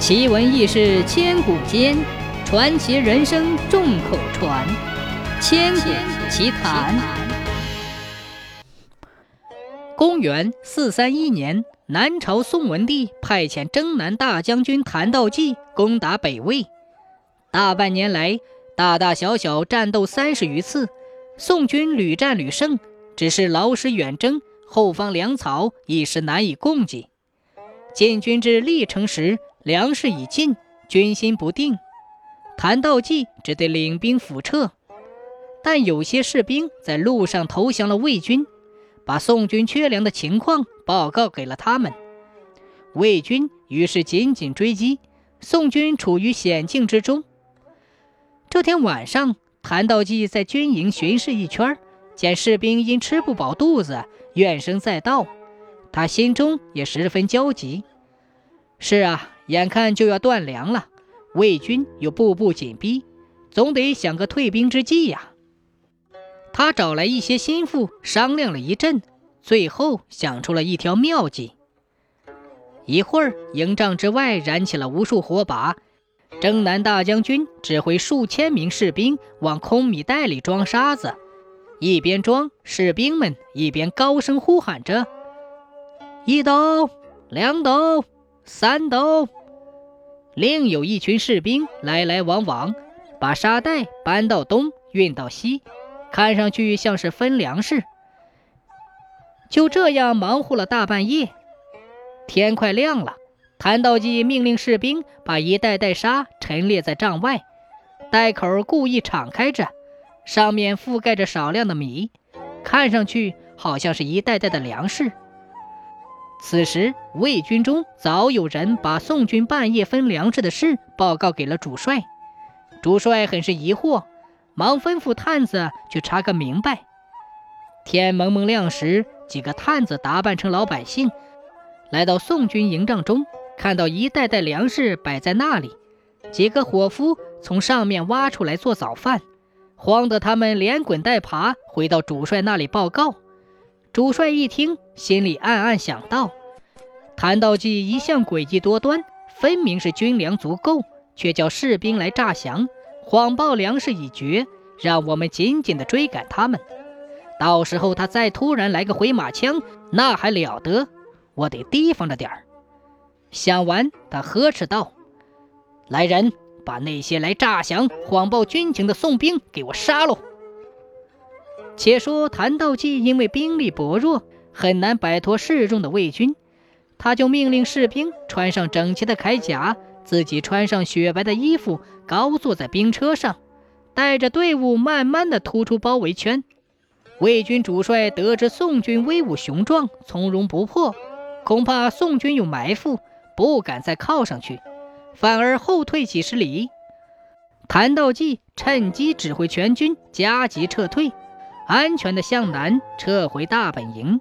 奇闻异事千古间，传奇人生众口传。千古奇谈。公元四三一年，南朝宋文帝派遣征南大将军谭道济攻打北魏。大半年来，大大小小战斗三十余次，宋军屡战屡胜，只是劳师远征，后方粮草一时难以供给。进军至历城时，粮食已尽，军心不定。谭道济只得领兵辅撤，但有些士兵在路上投降了魏军，把宋军缺粮的情况报告给了他们。魏军于是紧紧追击，宋军处于险境之中。这天晚上，谭道济在军营巡视一圈，见士兵因吃不饱肚子，怨声载道，他心中也十分焦急。是啊。眼看就要断粮了，魏军又步步紧逼，总得想个退兵之计呀。他找来一些心腹商量了一阵，最后想出了一条妙计。一会儿，营帐之外燃起了无数火把，征南大将军指挥数千名士兵往空米袋里装沙子，一边装，士兵们一边高声呼喊着：“一斗，两斗，三斗。”另有一群士兵来来往往，把沙袋搬到东，运到西，看上去像是分粮食。就这样忙活了大半夜，天快亮了，谭道济命令士兵把一袋袋沙陈列在帐外，袋口故意敞开着，上面覆盖着少量的米，看上去好像是一袋袋的粮食。此时，魏军中早有人把宋军半夜分粮食的事报告给了主帅。主帅很是疑惑，忙吩咐探子去查个明白。天蒙蒙亮时，几个探子打扮成老百姓，来到宋军营帐中，看到一袋袋粮食摆在那里，几个伙夫从上面挖出来做早饭，慌得他们连滚带爬回到主帅那里报告。主帅一听，心里暗暗想到：谭道济一向诡计多端，分明是军粮足够，却叫士兵来诈降，谎报粮食已绝，让我们紧紧地追赶他们。到时候他再突然来个回马枪，那还了得！我得提防着点儿。想完，他呵斥道：“来人，把那些来诈降、谎报军情的宋兵给我杀喽！”且说谭道济因为兵力薄弱，很难摆脱示众的魏军，他就命令士兵穿上整齐的铠甲，自己穿上雪白的衣服，高坐在兵车上，带着队伍慢慢的突出包围圈。魏军主帅得知宋军威武雄壮，从容不迫，恐怕宋军有埋伏，不敢再靠上去，反而后退几十里。谭道济趁机指挥全军加急撤退。安全的向南撤回大本营。